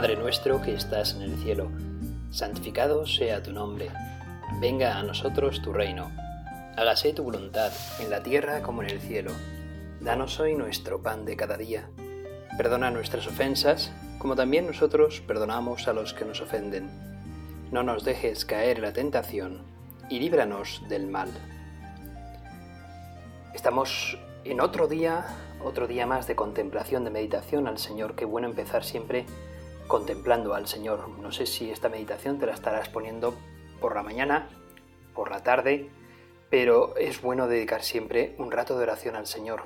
Padre nuestro que estás en el cielo, santificado sea tu nombre, venga a nosotros tu reino, hágase tu voluntad en la tierra como en el cielo. Danos hoy nuestro pan de cada día. Perdona nuestras ofensas, como también nosotros perdonamos a los que nos ofenden. No nos dejes caer en la tentación y líbranos del mal. Estamos en otro día, otro día más de contemplación, de meditación al Señor. Qué bueno empezar siempre contemplando al Señor. No sé si esta meditación te la estarás poniendo por la mañana, por la tarde, pero es bueno dedicar siempre un rato de oración al Señor.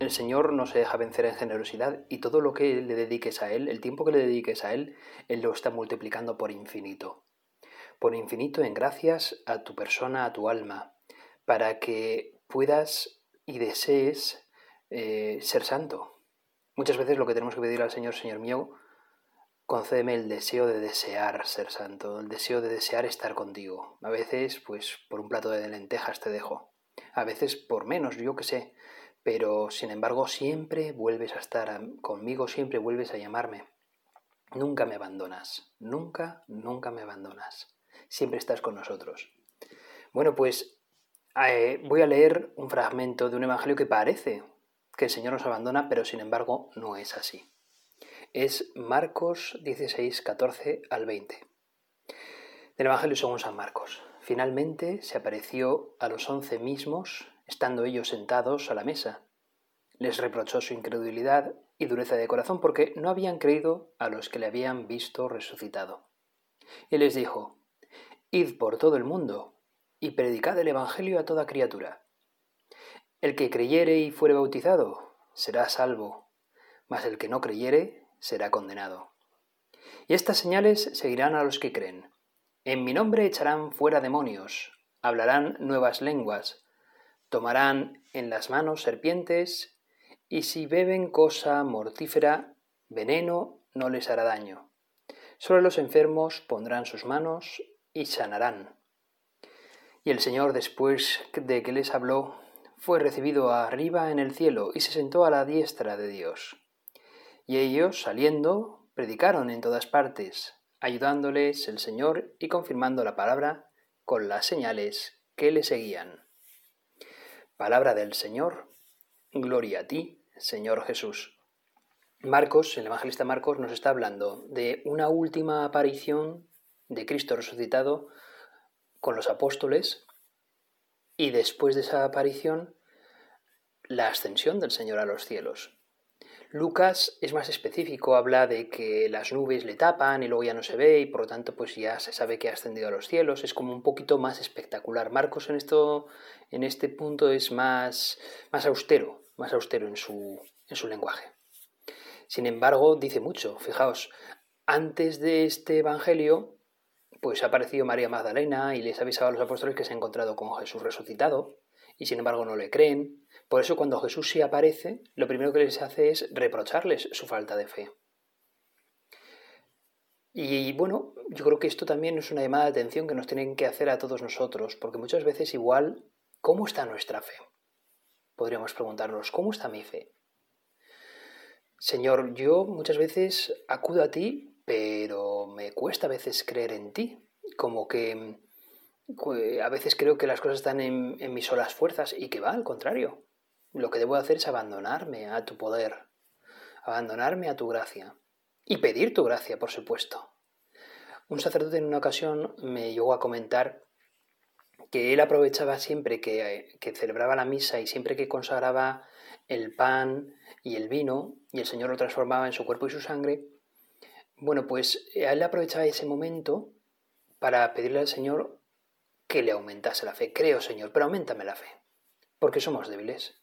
El Señor no se deja vencer en generosidad y todo lo que le dediques a Él, el tiempo que le dediques a Él, Él lo está multiplicando por infinito. Por infinito en gracias a tu persona, a tu alma, para que puedas y desees eh, ser santo. Muchas veces lo que tenemos que pedir al Señor, Señor mío, concédeme el deseo de desear ser santo, el deseo de desear estar contigo. A veces, pues, por un plato de lentejas te dejo. A veces por menos, yo qué sé. Pero, sin embargo, siempre vuelves a estar conmigo, siempre vuelves a llamarme. Nunca me abandonas, nunca, nunca me abandonas. Siempre estás con nosotros. Bueno, pues eh, voy a leer un fragmento de un evangelio que parece que el Señor nos abandona, pero sin embargo no es así es Marcos 16, 14 al 20. Del Evangelio según San Marcos. Finalmente se apareció a los once mismos, estando ellos sentados a la mesa. Les reprochó su incredulidad y dureza de corazón porque no habían creído a los que le habían visto resucitado. Y les dijo, Id por todo el mundo y predicad el Evangelio a toda criatura. El que creyere y fuere bautizado será salvo, mas el que no creyere será condenado. Y estas señales seguirán a los que creen. En mi nombre echarán fuera demonios, hablarán nuevas lenguas, tomarán en las manos serpientes, y si beben cosa mortífera, veneno no les hará daño. Solo los enfermos pondrán sus manos y sanarán. Y el Señor, después de que les habló, fue recibido arriba en el cielo y se sentó a la diestra de Dios. Y ellos, saliendo, predicaron en todas partes, ayudándoles el Señor y confirmando la palabra con las señales que le seguían. Palabra del Señor, gloria a ti, Señor Jesús. Marcos, el evangelista Marcos, nos está hablando de una última aparición de Cristo resucitado con los apóstoles y después de esa aparición la ascensión del Señor a los cielos. Lucas es más específico, habla de que las nubes le tapan y luego ya no se ve y por lo tanto pues ya se sabe que ha ascendido a los cielos, es como un poquito más espectacular. Marcos en esto en este punto es más más austero, más austero en su en su lenguaje. Sin embargo, dice mucho, fijaos, antes de este evangelio pues ha aparecido María Magdalena y les ha avisado a los apóstoles que se ha encontrado con Jesús resucitado y sin embargo no le creen. Por eso cuando Jesús sí aparece, lo primero que les hace es reprocharles su falta de fe. Y bueno, yo creo que esto también es una llamada de atención que nos tienen que hacer a todos nosotros, porque muchas veces igual, ¿cómo está nuestra fe? Podríamos preguntarnos, ¿cómo está mi fe? Señor, yo muchas veces acudo a ti, pero me cuesta a veces creer en ti, como que a veces creo que las cosas están en, en mis solas fuerzas y que va al contrario. Lo que debo hacer es abandonarme a tu poder, abandonarme a tu gracia y pedir tu gracia, por supuesto. Un sacerdote en una ocasión me llegó a comentar que él aprovechaba siempre que, celebraba la misa y siempre que consagraba el pan y el vino y el Señor lo transformaba en su cuerpo y su sangre, bueno, pues a él aprovechaba ese momento para pedirle al Señor que le aumentase la fe. Creo, Señor, pero aumentame la fe, porque somos débiles.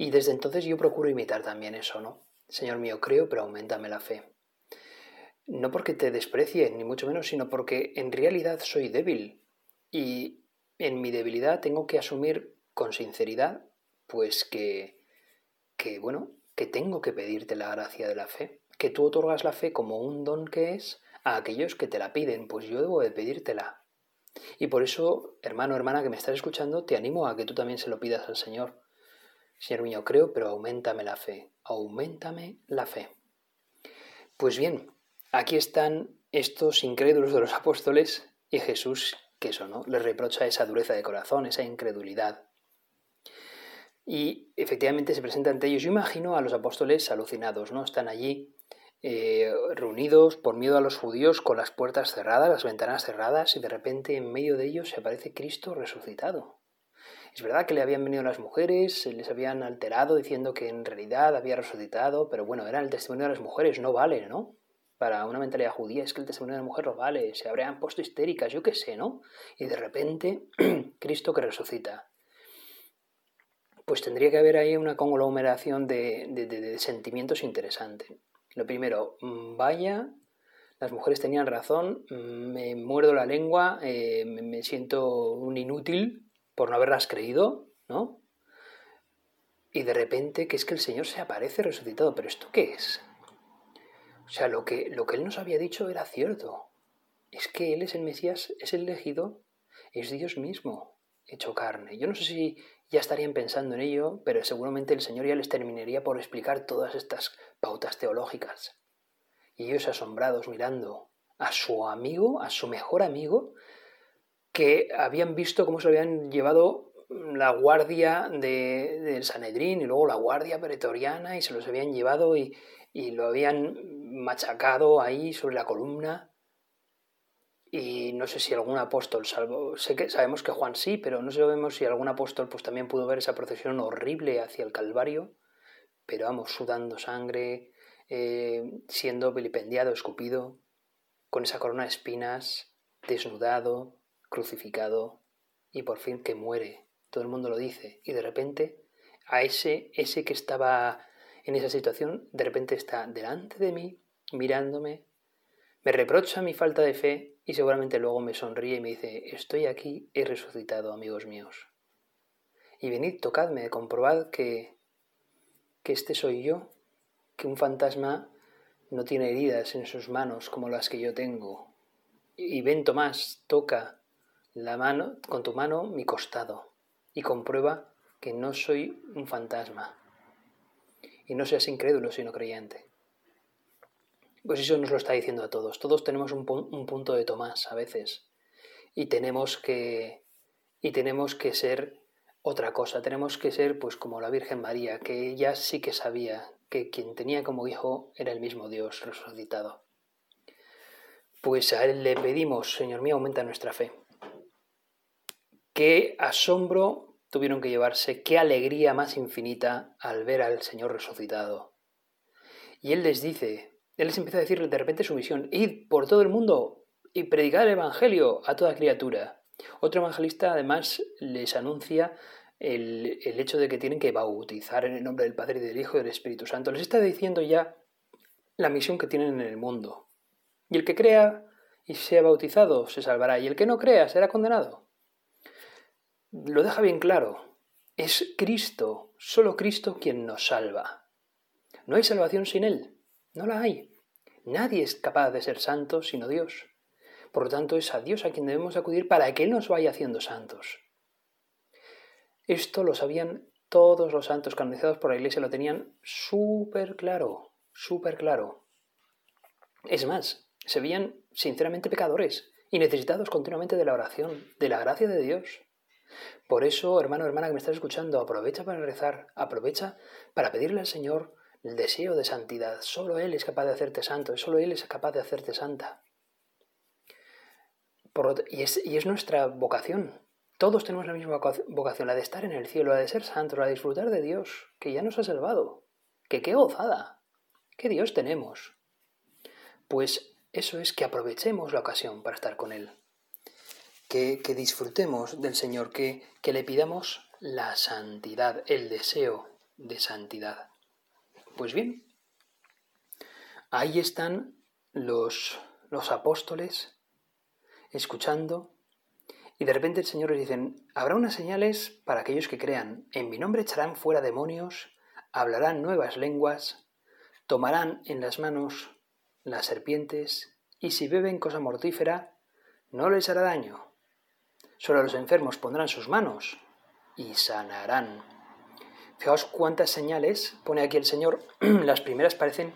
Y desde entonces yo procuro imitar también eso, ¿no? Señor mío, creo, pero aumentame la fe. No porque te desprecie, ni mucho menos, sino porque en realidad soy débil. Y en mi debilidad tengo que asumir con sinceridad, pues que, que, bueno, que tengo que pedirte la gracia de la fe, que tú otorgas la fe como un don que es a aquellos que te la piden, pues yo debo de pedírtela. Y por eso, hermano, hermana que me estás escuchando, te animo a que tú también se lo pidas al Señor. Señor mío, creo, pero aumentame la fe, aumentame la fe. Pues bien, aquí están estos incrédulos de los apóstoles y Jesús, que eso, ¿no? Les reprocha esa dureza de corazón, esa incredulidad. Y efectivamente se presenta ante ellos. Yo imagino a los apóstoles alucinados, ¿no? Están allí eh, reunidos por miedo a los judíos con las puertas cerradas, las ventanas cerradas, y de repente en medio de ellos se aparece Cristo resucitado. Es verdad que le habían venido las mujeres, les habían alterado diciendo que en realidad había resucitado, pero bueno, era el testimonio de las mujeres, no vale, ¿no? Para una mentalidad judía es que el testimonio de la mujer no vale, se habrían puesto histéricas, yo qué sé, ¿no? Y de repente, Cristo que resucita. Pues tendría que haber ahí una conglomeración de, sentimientos interesantes. Lo primero, mm, vaya, las mujeres tenían razón, mm, me muerdo la lengua, eh, me siento un inútil por no haberlas creído, ¿no? Y de repente que es que el Señor se aparece resucitado, pero ¿esto qué es? O sea, lo que, lo que Él nos había dicho era cierto. Es que Él es el Mesías, es el elegido, es Dios mismo, hecho carne. Yo no sé si ya estarían pensando en ello, pero seguramente el Señor ya les terminaría por explicar todas estas pautas teológicas. Y ellos asombrados mirando a su amigo, a su mejor amigo, que habían visto cómo se habían llevado la guardia de, del Sanedrín y luego la guardia pretoriana y se los habían llevado y, y lo habían machacado ahí sobre la columna. Y no sé si algún apóstol salvo sé que sabemos que Juan sí pero no sabemos si algún apóstol pues también pudo ver esa procesión horrible hacia el Calvario. Pero vamos sudando sangre eh, siendo vilipendiado escupido con esa corona de espinas desnudado crucificado y por fin que muere todo el mundo lo dice y de repente a ese ese que estaba en esa situación de repente está delante de mí mirándome me reprocha mi falta de fe y seguramente luego me sonríe y me dice, estoy aquí, he resucitado, amigos míos. Y venid, tocadme, comprobad que, que este soy yo, que un fantasma no tiene heridas en sus manos como las que yo tengo. Y ven, Tomás, toca la mano, con tu mano mi costado y comprueba que no soy un fantasma. Y no seas incrédulo, sino creyente. Pues eso nos lo está diciendo a todos. Todos tenemos un, punto de Tomás a veces. Y tenemos que. Y tenemos que ser otra cosa. Tenemos que ser, pues, como la Virgen María, que ella sí que sabía que quien tenía como hijo era el mismo Dios resucitado. Pues a Él le pedimos, Señor mío, aumenta nuestra fe. Qué asombro tuvieron que llevarse, qué alegría más infinita al ver al Señor resucitado. Y Él les dice, él les empieza a decir de repente su misión, id por todo el mundo y predicar el Evangelio a toda criatura. Otro evangelista además les anuncia el, el, hecho de que tienen que bautizar en el nombre del Padre y del Hijo y del Espíritu Santo. Les está diciendo ya la misión que tienen en el mundo. Y el que crea y sea bautizado se salvará, y el que no crea será condenado. Lo deja bien claro. Es Cristo, solo Cristo quien nos salva. No hay salvación sin Él. No la hay. Nadie es capaz de ser santo sino Dios. Por lo tanto, es a Dios a quien debemos acudir para que Él nos vaya haciendo santos. Esto lo sabían todos los santos canonizados por la Iglesia, lo tenían súper claro, súper claro. Es más, se veían sinceramente pecadores y necesitados continuamente de la oración, de la gracia de Dios. Por eso, hermano, hermana que me estás escuchando, aprovecha para rezar, aprovecha para pedirle al Señor el deseo de santidad. Solo Él es capaz de hacerte santo, solo Él es capaz de hacerte santa. y, es, y es nuestra vocación. Todos tenemos la misma vocación, la de estar en el cielo, la de ser santos, la de disfrutar de Dios, que ya nos ha salvado. Que qué gozada, qué Dios tenemos. Pues eso es que aprovechemos la ocasión para estar con Él. Que, disfrutemos del Señor, que, que le pidamos la santidad, el deseo de santidad. Pues bien, ahí están los, los apóstoles escuchando y de repente el Señor les dice, habrá unas señales para aquellos que crean, en mi nombre echarán fuera demonios, hablarán nuevas lenguas, tomarán en las manos las serpientes, y si beben cosa mortífera, no les hará daño. Solo los enfermos pondrán sus manos y sanarán. Fijaos cuántas señales pone aquí el Señor. Las primeras parecen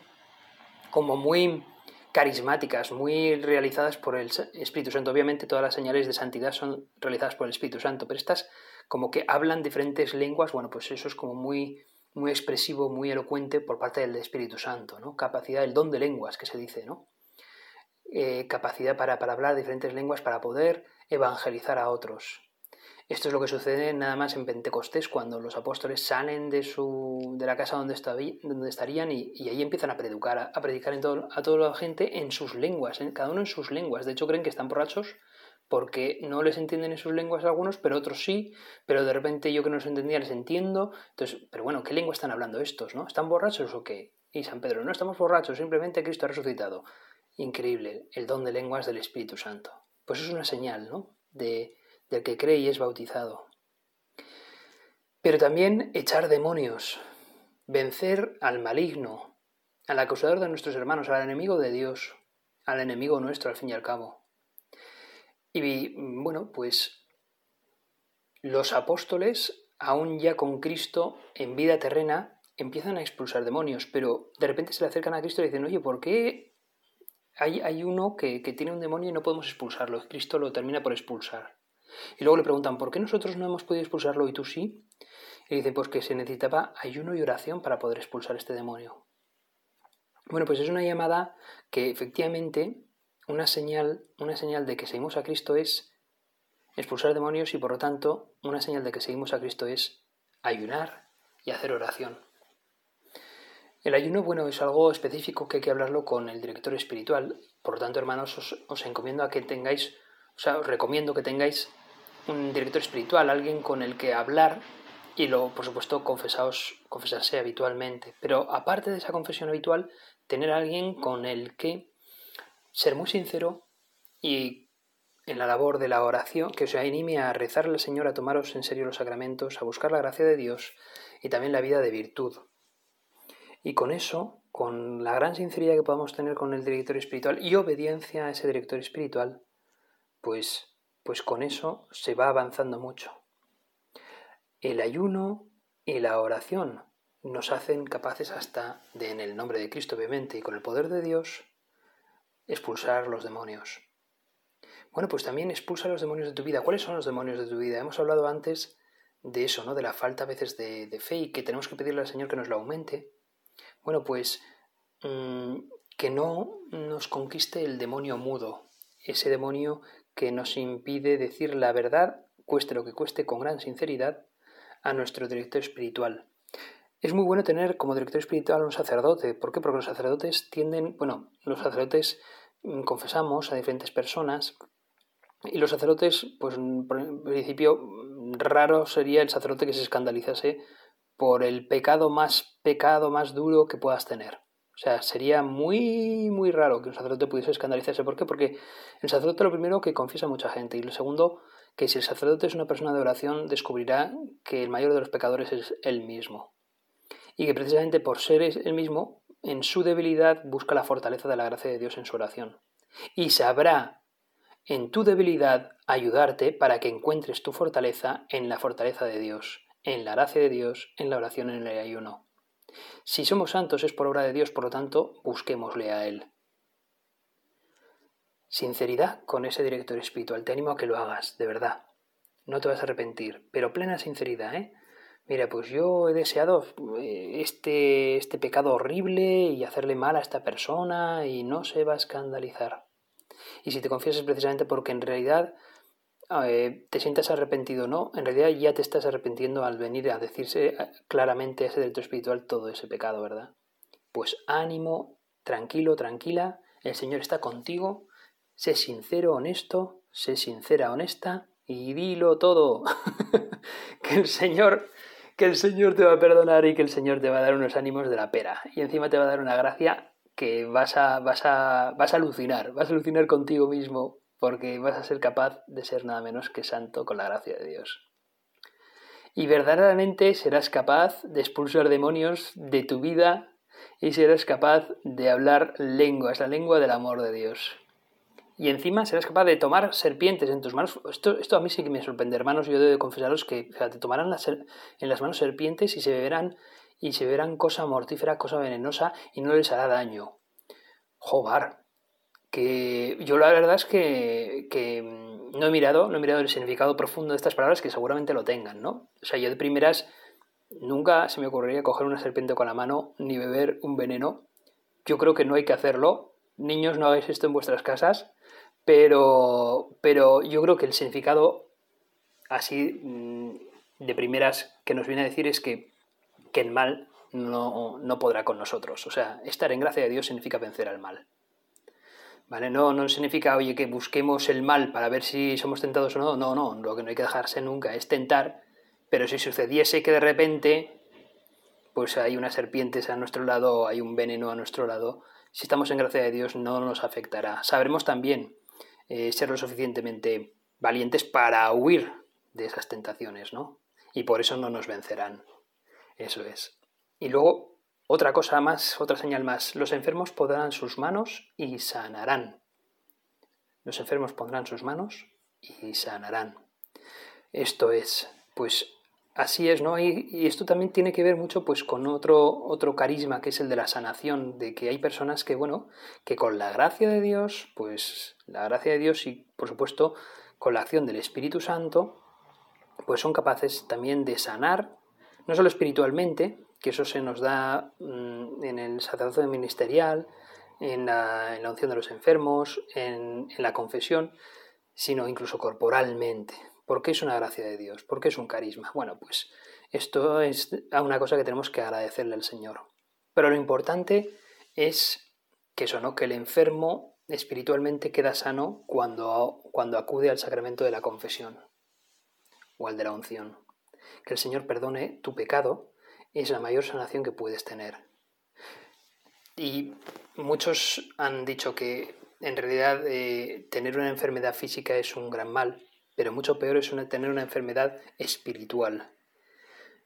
como muy carismáticas, muy realizadas por el Espíritu Santo. Obviamente todas las señales de santidad son realizadas por el Espíritu Santo, pero estas como que hablan diferentes lenguas, bueno, pues eso es como muy, muy expresivo, muy elocuente por parte del Espíritu Santo, ¿no? Capacidad, el don de lenguas que se dice, ¿no? Eh, capacidad para, para hablar diferentes lenguas para poder evangelizar a otros. Esto es lo que sucede nada más en Pentecostés, cuando los apóstoles salen de, su, de la casa donde, donde estarían y, ahí empiezan a predicar, a, predicar a toda la gente en sus lenguas, cada uno en sus lenguas. De hecho, creen que están borrachos porque no les entienden en sus lenguas algunos, pero otros sí, pero de repente yo que no los entendía les entiendo. Entonces, pero bueno, ¿qué lengua están hablando estos? ¿no? ¿Están borrachos o qué? Y San Pedro, no estamos borrachos, simplemente Cristo ha resucitado. Increíble, el don de lenguas del Espíritu Santo. Pues es una señal, ¿no? De, del que cree y es bautizado. Pero también echar demonios, vencer al maligno, al acusador de nuestros hermanos, al enemigo de Dios, al enemigo nuestro al fin y al cabo. Y bueno, pues los apóstoles, aún ya con Cristo en vida terrena, empiezan a expulsar demonios, pero de repente se le acercan a Cristo y dicen, oye, ¿por qué hay, hay uno que, que, tiene un demonio y no podemos expulsarlo? Cristo lo termina por expulsar. Y luego le preguntan, ¿por qué nosotros no hemos podido expulsarlo y tú sí? Y dice, pues que se necesitaba ayuno y oración para poder expulsar este demonio. Bueno, pues es una llamada que efectivamente una señal, una señal de que seguimos a Cristo es expulsar demonios y por lo tanto una señal de que seguimos a Cristo es ayunar y hacer oración. El ayuno, bueno, es algo específico que hay que hablarlo con el director espiritual. Por lo tanto, hermanos, os, encomiendo a que tengáis, o sea, os recomiendo que tengáis un director espiritual, alguien con el que hablar y luego, por supuesto, confesaos, confesarse habitualmente. Pero aparte de esa confesión habitual, tener a alguien con el que ser muy sincero y en la labor de la oración, que os anime a rezarle al Señor, a tomaros en serio los sacramentos, a buscar la gracia de Dios y también la vida de virtud. Y con eso, con la gran sinceridad que podamos tener con el director espiritual y obediencia a ese director espiritual, pues pues con eso se va avanzando mucho. El ayuno y la oración nos hacen capaces hasta de, en el nombre de Cristo obviamente, y con el poder de Dios, expulsar los demonios. Bueno, pues también expulsa los demonios de tu vida. ¿Cuáles son los demonios de tu vida? Hemos hablado antes de eso, ¿no? De la falta a veces de, fe y que tenemos que pedirle al Señor que nos lo aumente. Bueno, pues mm, que no nos conquiste el demonio mudo, ese demonio que nos impide decir la verdad, cueste lo que cueste, con gran sinceridad, a nuestro director espiritual. Es muy bueno tener como director espiritual un sacerdote. ¿Por qué? Porque los sacerdotes tienden, bueno, los sacerdotes mm, confesamos a diferentes personas y los sacerdotes, pues en principio, raro sería el sacerdote que se escandalizase por el pecado más pecado más duro que puedas tener. O sea, sería muy, muy raro que un sacerdote pudiese escandalizarse. ¿Por qué? Porque el sacerdote lo primero que confiesa a mucha gente y lo segundo que si el sacerdote es una persona de oración descubrirá que el mayor de los pecadores es él mismo. Y que precisamente por ser él mismo, en su debilidad busca la fortaleza de la gracia de Dios en su oración. Y sabrá en tu debilidad ayudarte para que encuentres tu fortaleza en la fortaleza de Dios, en la gracia de Dios, en la oración, en el ayuno. Si somos santos es por obra de Dios, por lo tanto, busquémosle a Él. Sinceridad con ese director espiritual. Te animo a que lo hagas, de verdad. No te vas a arrepentir, pero plena sinceridad, ¿eh? Mira, pues yo he deseado eh, este, este pecado horrible y hacerle mal a esta persona y no se va a escandalizar. Y si te confiesas precisamente porque en realidad eh, te sientas arrepentido o no, en realidad ya te estás arrepintiendo al venir a decirse eh, claramente ese director espiritual todo ese pecado, ¿verdad? Pues ánimo, tranquilo, tranquila, el Señor está contigo, sé sincero, honesto, sé sincera, honesta y dilo todo. que el Señor que el Señor te va a perdonar y que el Señor te va a dar unos ánimos de la pera y encima te va a dar una gracia que vas a vas a vas a alucinar, vas a alucinar contigo mismo porque vas a ser capaz de ser nada menos que santo con la gracia de Dios. Y verdaderamente serás capaz de expulsar demonios de tu vida y serás capaz de hablar lenguas, la lengua del amor de Dios. Y encima serás capaz de tomar serpientes en tus manos. Esto, esto a mí sí que me sorprende, hermanos. Yo debo confesaros que te tomarán en las manos serpientes y se beberán y se verán cosa mortífera, cosa venenosa y no les hará daño. Jobar, que yo la verdad es que, que no he mirado, no he mirado el significado profundo de estas palabras que seguramente lo tengan, ¿no? O sea, yo de primeras nunca se me ocurriría coger una serpiente con la mano ni beber un veneno. Yo creo que no hay que hacerlo. Niños, no hagáis esto en vuestras casas. Pero, pero yo creo que el significado así mm, de primeras que nos viene a decir es que, que el mal no, no podrá con nosotros. O sea, estar en gracia de Dios significa vencer al mal. ¿Vale? No, no significa, oye, que busquemos el mal para ver si somos tentados o no. No, no, lo que no hay que dejarse nunca es tentar, pero si sucediese que de repente pues hay unas serpientes a nuestro lado, hay un veneno a nuestro lado, si estamos en gracia de Dios no nos afectará. Sabremos también eh, ser lo suficientemente valientes para huir de esas tentaciones, ¿no? Y por eso no nos vencerán. Eso es. Y luego otra cosa más, otra señal más, los enfermos pondrán sus manos y sanarán. Los enfermos pondrán sus manos y sanarán. Esto es, pues así es, ¿no? Y, esto también tiene que ver mucho pues con otro, otro carisma que es el de la sanación, de que hay personas que, bueno, que con la gracia de Dios, pues la gracia de Dios y por supuesto con la acción del Espíritu Santo, pues son capaces también de sanar, no solo espiritualmente, que eso se nos da mm, en el sacerdocio ministerial, en la, unción de los enfermos, en, en, la confesión, sino incluso corporalmente. ¿Por qué es una gracia de Dios? ¿Por qué es un carisma? Bueno, pues esto es una cosa que tenemos que agradecerle al Señor. Pero lo importante es que eso, ¿no? Que el enfermo espiritualmente queda sano cuando, cuando acude al sacramento de la confesión o al de la unción. Que el Señor perdone tu pecado es la mayor sanación que puedes tener. Y muchos han dicho que en realidad eh, tener una enfermedad física es un gran mal, pero mucho peor es tener una enfermedad espiritual.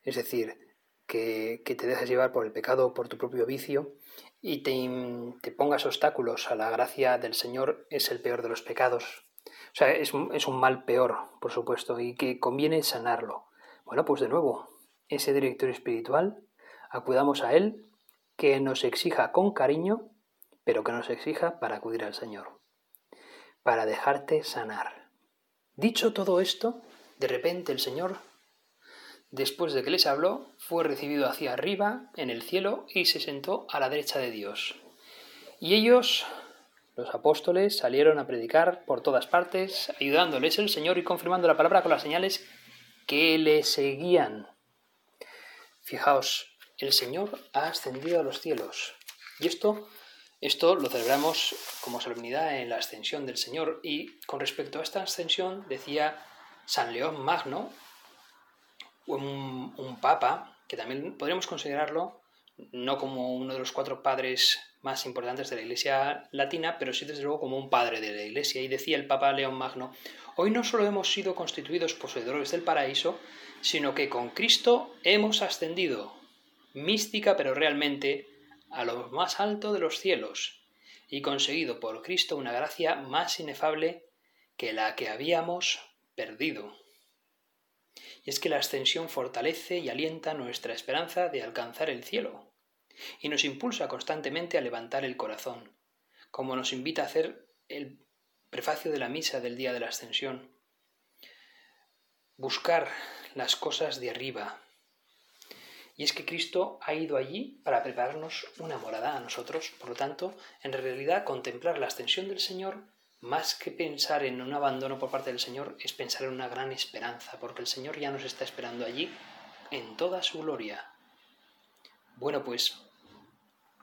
Es decir, que, te dejes llevar por el pecado, por tu propio vicio, y te, te, pongas obstáculos a la gracia del Señor es el peor de los pecados. O sea, es, es un mal peor, por supuesto, y que conviene sanarlo. Bueno, pues de nuevo, ese director espiritual, acudamos a Él, que nos exija con cariño, pero que nos exija para acudir al Señor, para dejarte sanar. Dicho todo esto, de repente el Señor, después de que les habló, fue recibido hacia arriba, en el cielo, y se sentó a la derecha de Dios. Y ellos, los apóstoles, salieron a predicar por todas partes, ayudándoles el Señor y confirmando la palabra con las señales que le seguían. Fijaos, el Señor ha ascendido a los cielos. Y esto, esto lo celebramos como solemnidad en la ascensión del Señor. Y con respecto a esta ascensión, decía San León Magno, un, un papa, que también podríamos considerarlo no como uno de los cuatro padres más importantes de la Iglesia latina, pero sí desde luego como un padre de la Iglesia. Y decía el Papa León Magno, hoy no solo hemos sido constituidos poseedores del paraíso, sino que con Cristo hemos ascendido, mística pero realmente, a lo más alto de los cielos, y conseguido por Cristo una gracia más inefable que la que habíamos perdido. Y es que la ascensión fortalece y alienta nuestra esperanza de alcanzar el cielo, y nos impulsa constantemente a levantar el corazón, como nos invita a hacer el prefacio de la misa del día de la ascensión. Buscar las cosas de arriba. Y es que Cristo ha ido allí para prepararnos una morada a nosotros. Por lo tanto, en realidad, contemplar la ascensión del Señor, más que pensar en un abandono por parte del Señor, es pensar en una gran esperanza, porque el Señor ya nos está esperando allí en toda su gloria. Bueno, pues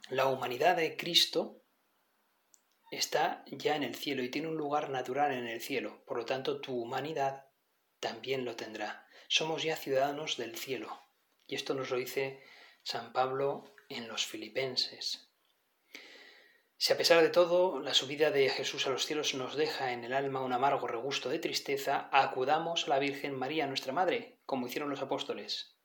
la humanidad de Cristo está ya en el cielo y tiene un lugar natural en el cielo. Por lo tanto, tu humanidad también lo tendrá somos ya ciudadanos del cielo. Y esto nos lo dice San Pablo en los Filipenses. Si a pesar de todo la subida de Jesús a los cielos nos deja en el alma un amargo regusto de tristeza, acudamos a la Virgen María, nuestra Madre, como hicieron los apóstoles.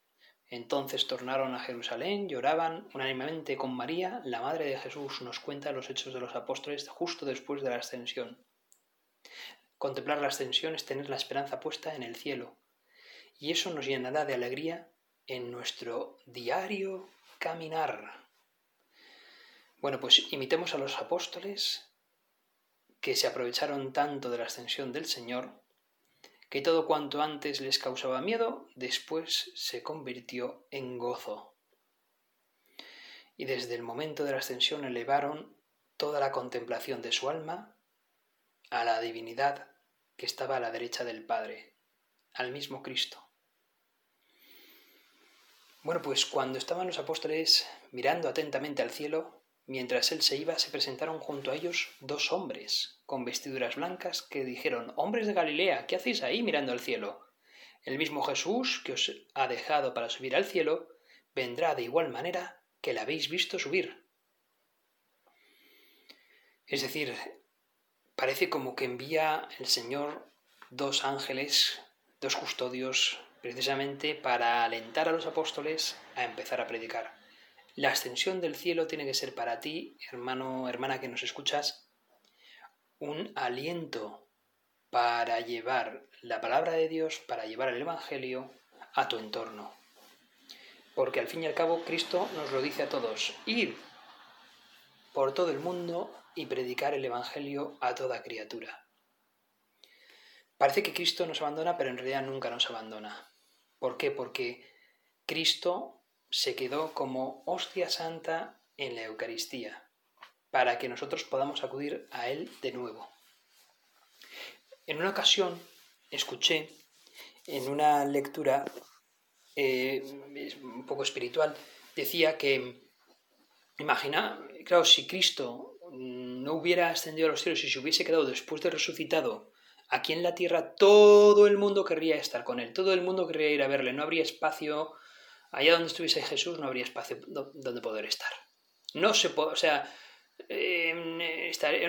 Entonces tornaron a Jerusalén, lloraban unánimemente con María, la Madre de Jesús nos cuenta los hechos de los apóstoles justo después de la ascensión. Contemplar la ascensión es tener la esperanza puesta en el cielo, y eso nos llenará de alegría en nuestro diario caminar. Bueno, pues imitemos a los apóstoles que se aprovecharon tanto de la ascensión del Señor, que todo cuanto antes les causaba miedo, después se convirtió en gozo. Y desde el momento de la ascensión elevaron toda la contemplación de su alma a la divinidad que estaba a la derecha del Padre, al mismo Cristo. Bueno, pues cuando estaban los apóstoles mirando atentamente al cielo, mientras él se iba, se presentaron junto a ellos dos hombres con vestiduras blancas que dijeron, Hombres de Galilea, ¿qué hacéis ahí mirando al cielo? El mismo Jesús que os ha dejado para subir al cielo, vendrá de igual manera que la habéis visto subir. Es decir, parece como que envía el Señor dos ángeles, dos custodios, precisamente para alentar a los apóstoles a empezar a predicar. La ascensión del cielo tiene que ser para ti, hermano, hermana que nos escuchas, un aliento para llevar la palabra de Dios, para llevar el Evangelio a tu entorno. Porque al fin y al cabo Cristo nos lo dice a todos, ir por todo el mundo y predicar el Evangelio a toda criatura. Parece que Cristo nos abandona, pero en realidad nunca nos abandona. ¿Por qué? Porque Cristo se quedó como hostia santa en la Eucaristía, para que nosotros podamos acudir a Él de nuevo. En una ocasión escuché en una lectura eh, un poco espiritual, decía que, imagina, claro, si Cristo no hubiera ascendido a los cielos y se hubiese quedado después de resucitado Aquí en la tierra todo el mundo querría estar con él, todo el mundo querría ir a verle, no habría espacio, allá donde estuviese Jesús no habría espacio donde poder estar. No se puede, o sea, em, sería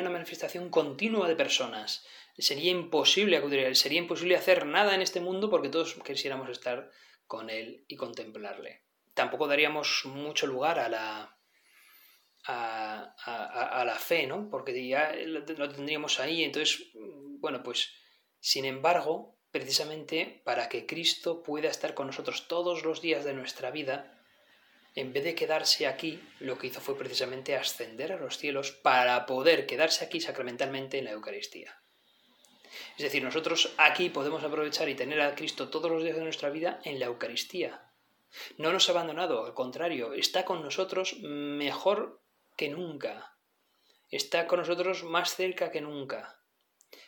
una manifestación continua de personas. Sería imposible acudir a él, sería imposible hacer nada en este mundo porque todos quisiéramos estar con él y contemplarle. Tampoco daríamos mucho lugar a la, a, la fe, ¿no? Porque ya lo, tendríamos ahí. Entonces, bueno, pues, sin embargo, precisamente para que Cristo pueda estar con nosotros todos los días de nuestra vida, en vez de quedarse aquí, lo que hizo fue precisamente ascender a los cielos para poder quedarse aquí sacramentalmente en la Eucaristía. Es decir, nosotros aquí podemos aprovechar y tener a Cristo todos los días de nuestra vida en la Eucaristía. No nos ha abandonado, al contrario, está con nosotros mejor que nunca. Está con nosotros más cerca que nunca,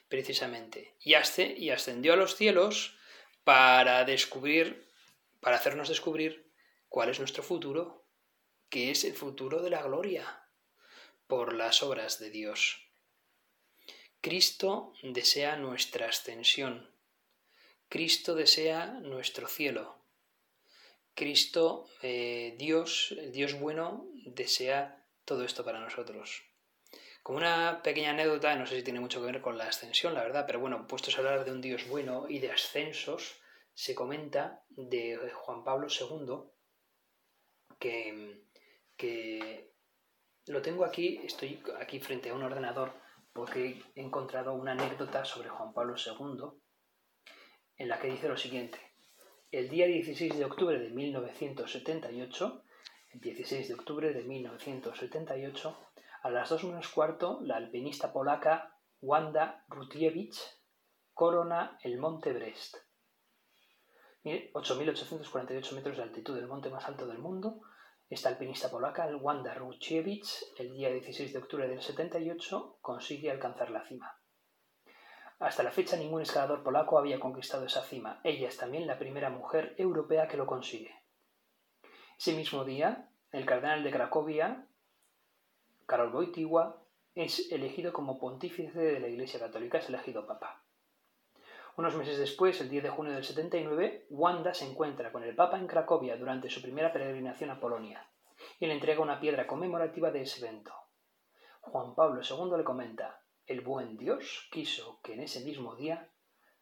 precisamente. Y, y ascendió a los cielos para descubrir, para hacernos descubrir cuál es nuestro futuro, que es el futuro de la gloria, por las obras de Dios. Cristo desea nuestra ascensión. Cristo desea nuestro cielo. Cristo, eh, Dios, el Dios bueno, desea todo esto para nosotros. Como una pequeña anécdota, no sé si tiene mucho que ver con la ascensión, la verdad, pero bueno, puestos a hablar de un Dios bueno y de ascensos, se comenta de Juan Pablo II que, que lo tengo aquí, estoy aquí frente a un ordenador porque he encontrado una anécdota sobre Juan Pablo II en la que dice lo siguiente. El día 16 de octubre de 1978, 16 de octubre de 1978, a las 2 menos cuarto, la alpinista polaca Wanda Rutiewicz corona el monte Brest. 8.848 metros de altitud, el monte más alto del mundo. Esta alpinista polaca, Wanda Rutiewicz, el día 16 de octubre del 78, consigue alcanzar la cima. Hasta la fecha ningún escalador polaco había conquistado esa cima. Ella es también la primera mujer europea que lo consigue. Ese mismo día, el cardenal de Cracovia, Karol Wojtyła, es elegido como pontífice de la Iglesia Católica, es elegido papa. Unos meses después, el 10 de junio del 79, Wanda se encuentra con el Papa en Cracovia durante su primera peregrinación a Polonia y le entrega una piedra conmemorativa de ese evento. Juan Pablo II le comenta, el buen Dios quiso que en ese mismo día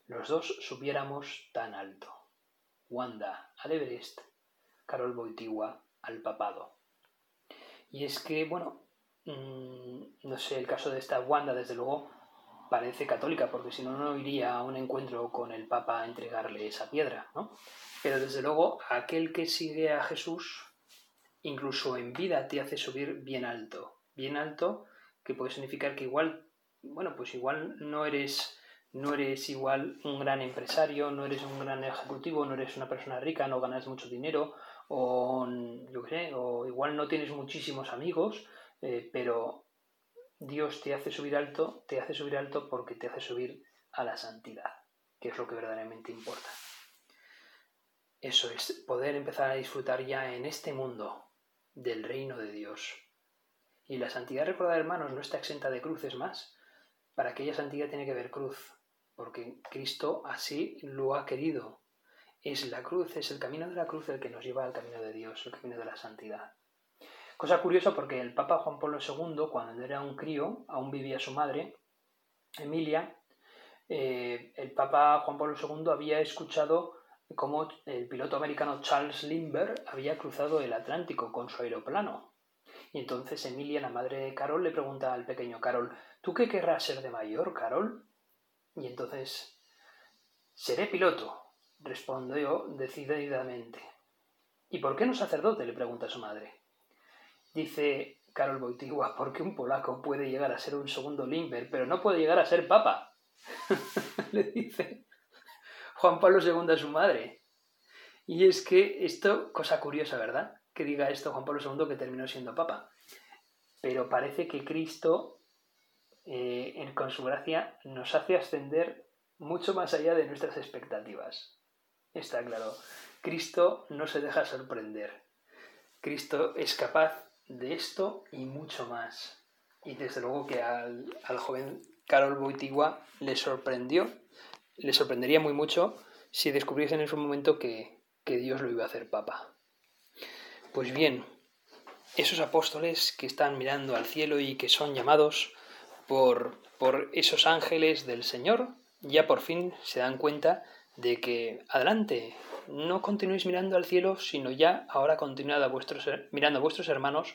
los dos subiéramos tan alto. Wanda al Everest Carol Boitigua al papado. Y es que, bueno, mm, no sé, el caso de esta Wanda, desde luego, parece católica, porque si no, no iría a un encuentro con el Papa a entregarle esa piedra, ¿no? Pero desde luego, aquel que sigue a Jesús, incluso en vida, te hace subir bien alto, bien alto, que puede significar que igual, bueno, pues igual no eres no eres igual un gran empresario, no eres un gran ejecutivo, no eres una persona rica, no ganas mucho dinero, o yo o igual no tienes muchísimos amigos, eh, pero Dios te hace subir alto, te hace subir alto porque te hace subir a la santidad, que es lo que verdaderamente importa. Eso es poder empezar a disfrutar ya en este mundo del reino de Dios. Y la santidad, recordad hermanos, no está exenta de cruces más. Para aquella santidad tiene que haber cruz porque Cristo así lo ha querido. Es la cruz, es el camino de la cruz el que nos lleva al camino de Dios, el camino de la santidad. Cosa curiosa porque el Papa Juan Pablo II, cuando era un crío, aún vivía su madre, Emilia, eh, el Papa Juan Pablo II había escuchado cómo el piloto americano Charles Lindbergh había cruzado el Atlántico con su aeroplano. Y entonces Emilia, la madre de Carol, le pregunta al pequeño Carol, ¿tú qué querrás ser de mayor, Carol? Y entonces, seré piloto, respondo yo decididamente. ¿Y por qué no sacerdote? le pregunta su madre. Dice Karol Wojtyła, porque un polaco puede llegar a ser un segundo Limber, pero no puede llegar a ser papa. le dice Juan Pablo II a su madre. Y es que esto, cosa curiosa, ¿verdad? Que diga esto Juan Pablo II que terminó siendo papa. Pero parece que Cristo eh, con su gracia nos hace ascender mucho más allá de nuestras expectativas. Está claro, Cristo no se deja sorprender. Cristo es capaz de esto y mucho más. Y desde luego que al, joven Carol Boitigua le sorprendió, le sorprendería muy mucho si descubriesen en su momento que, que Dios lo iba a hacer papa. Pues bien, esos apóstoles que están mirando al cielo y que son llamados por, por esos ángeles del Señor, ya por fin se dan cuenta de que adelante, no continuéis mirando al cielo, sino ya ahora continuad a vuestros, mirando a vuestros hermanos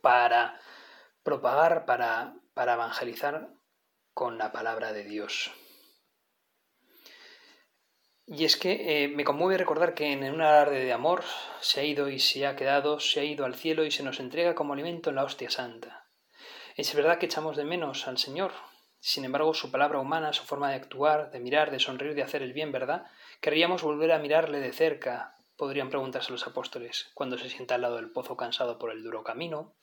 para propagar, para, para evangelizar con la palabra de Dios. Y es que eh, me conmueve recordar que en un alarde de amor se ha ido y se ha quedado, se ha ido al cielo y se nos entrega como alimento en la hostia santa. Es verdad que echamos de menos al Señor. Sin embargo, su palabra humana, su forma de actuar, de mirar, de sonreír, de hacer el bien, ¿verdad? Querríamos volver a mirarle de cerca, podrían preguntarse los apóstoles, cuando se sienta al lado del pozo cansado por el duro camino,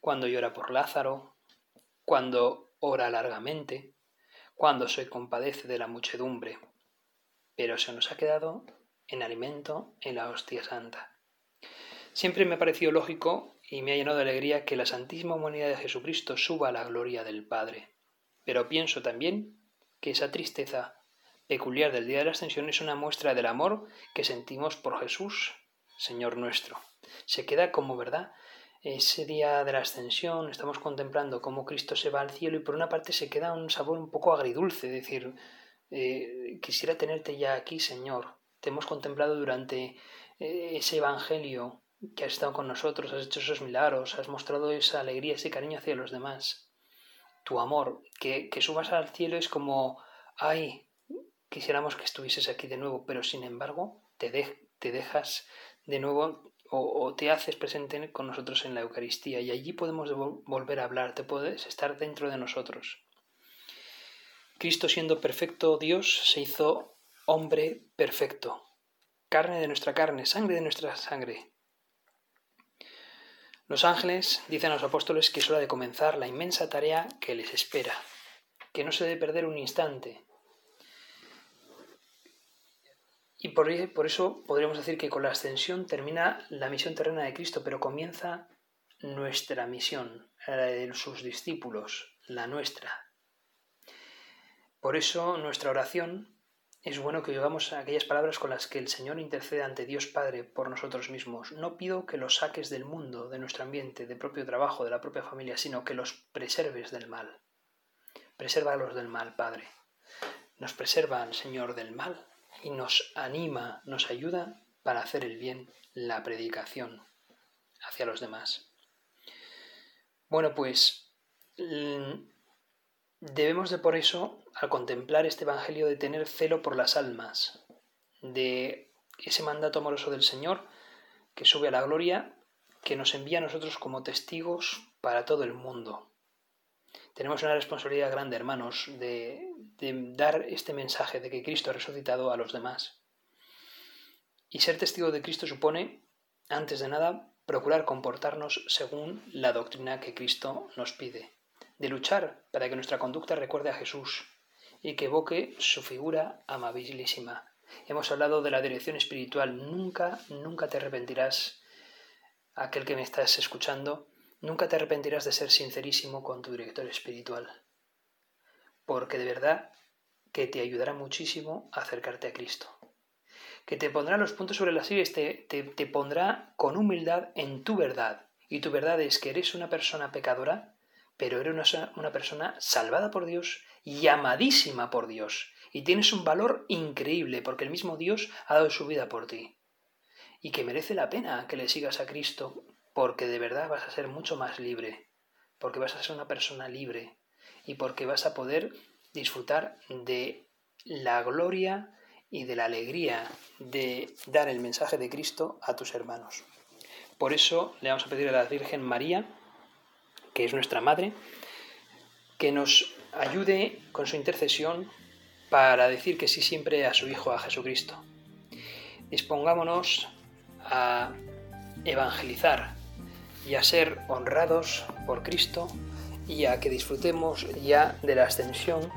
cuando llora por Lázaro, cuando ora largamente, cuando se compadece de la muchedumbre. Pero se nos ha quedado en alimento en la hostia santa. Siempre me ha parecido lógico y me ha llenado de alegría que la Santísima Humanidad de Jesucristo suba a la gloria del Padre. Pero pienso también que esa tristeza peculiar del día de la ascensión es una muestra del amor que sentimos por Jesús, Señor nuestro. Se queda como verdad ese día de la ascensión, estamos contemplando cómo Cristo se va al cielo y por una parte se queda un sabor un poco agridulce, decir, eh, quisiera tenerte ya aquí, Señor. Te hemos contemplado durante eh, ese Evangelio que has estado con nosotros, has hecho esos milagros, has mostrado esa alegría, ese cariño hacia los demás. Tu amor, que, que subas al cielo es como, ay, quisiéramos que estuvieses aquí de nuevo, pero sin embargo te, te dejas de nuevo o, te haces presente con nosotros en la Eucaristía y allí podemos volver a hablar, te puedes estar dentro de nosotros. Cristo siendo perfecto Dios se hizo hombre perfecto, carne de nuestra carne, sangre de nuestra sangre, los ángeles dicen a los apóstoles que es hora de comenzar la inmensa tarea que les espera, que no se debe perder un instante. Y por, eso podríamos decir que con la ascensión termina la misión terrena de Cristo, pero comienza nuestra misión, la de sus discípulos, la nuestra. Por eso nuestra oración es bueno que oigamos aquellas palabras con las que el Señor intercede ante Dios Padre por nosotros mismos. No pido que los saques del mundo, de nuestro ambiente, de propio trabajo, de la propia familia, sino que los preserves del mal. Presérvalos del mal, Padre. Nos preserva el Señor del mal y nos anima, nos ayuda para hacer el bien, la predicación hacia los demás. Bueno, pues debemos de por eso al contemplar este Evangelio de tener celo por las almas, de ese mandato amoroso del Señor que sube a la gloria, que nos envía a nosotros como testigos para todo el mundo. Tenemos una responsabilidad grande, hermanos, de, de dar este mensaje de que Cristo ha resucitado a los demás. Y ser testigo de Cristo supone, antes de nada, procurar comportarnos según la doctrina que Cristo nos pide, de luchar para que nuestra conducta recuerde a Jesús y que evoque su figura amabilísima. Hemos hablado de la dirección espiritual. Nunca, nunca te arrepentirás, aquel que me estás escuchando, nunca te arrepentirás de ser sincerísimo con tu director espiritual. Porque de verdad que te ayudará muchísimo a acercarte a Cristo que te pondrá los puntos sobre las sillas, te, te, pondrá con humildad en tu verdad. Y tu verdad es que eres una persona pecadora, pero eres una, una persona salvada por Dios y amadísima por Dios. Y tienes un valor increíble porque el mismo Dios ha dado su vida por ti. Y que merece la pena que le sigas a Cristo porque de verdad vas a ser mucho más libre, porque vas a ser una persona libre y porque vas a poder disfrutar de la gloria y de la alegría de dar el mensaje de Cristo a tus hermanos. Por eso le vamos a pedir a la Virgen María, que es nuestra Madre, que nos ayude con su intercesión para decir que sí siempre a su Hijo, a Jesucristo. Dispongámonos a evangelizar y a ser honrados por Cristo y a que disfrutemos ya de la ascensión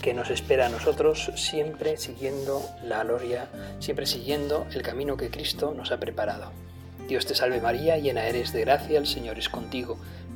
que nos espera a nosotros siempre siguiendo la gloria, siempre siguiendo el camino que Cristo nos ha preparado. Dios te salve María, llena eres de gracia, el Señor es contigo,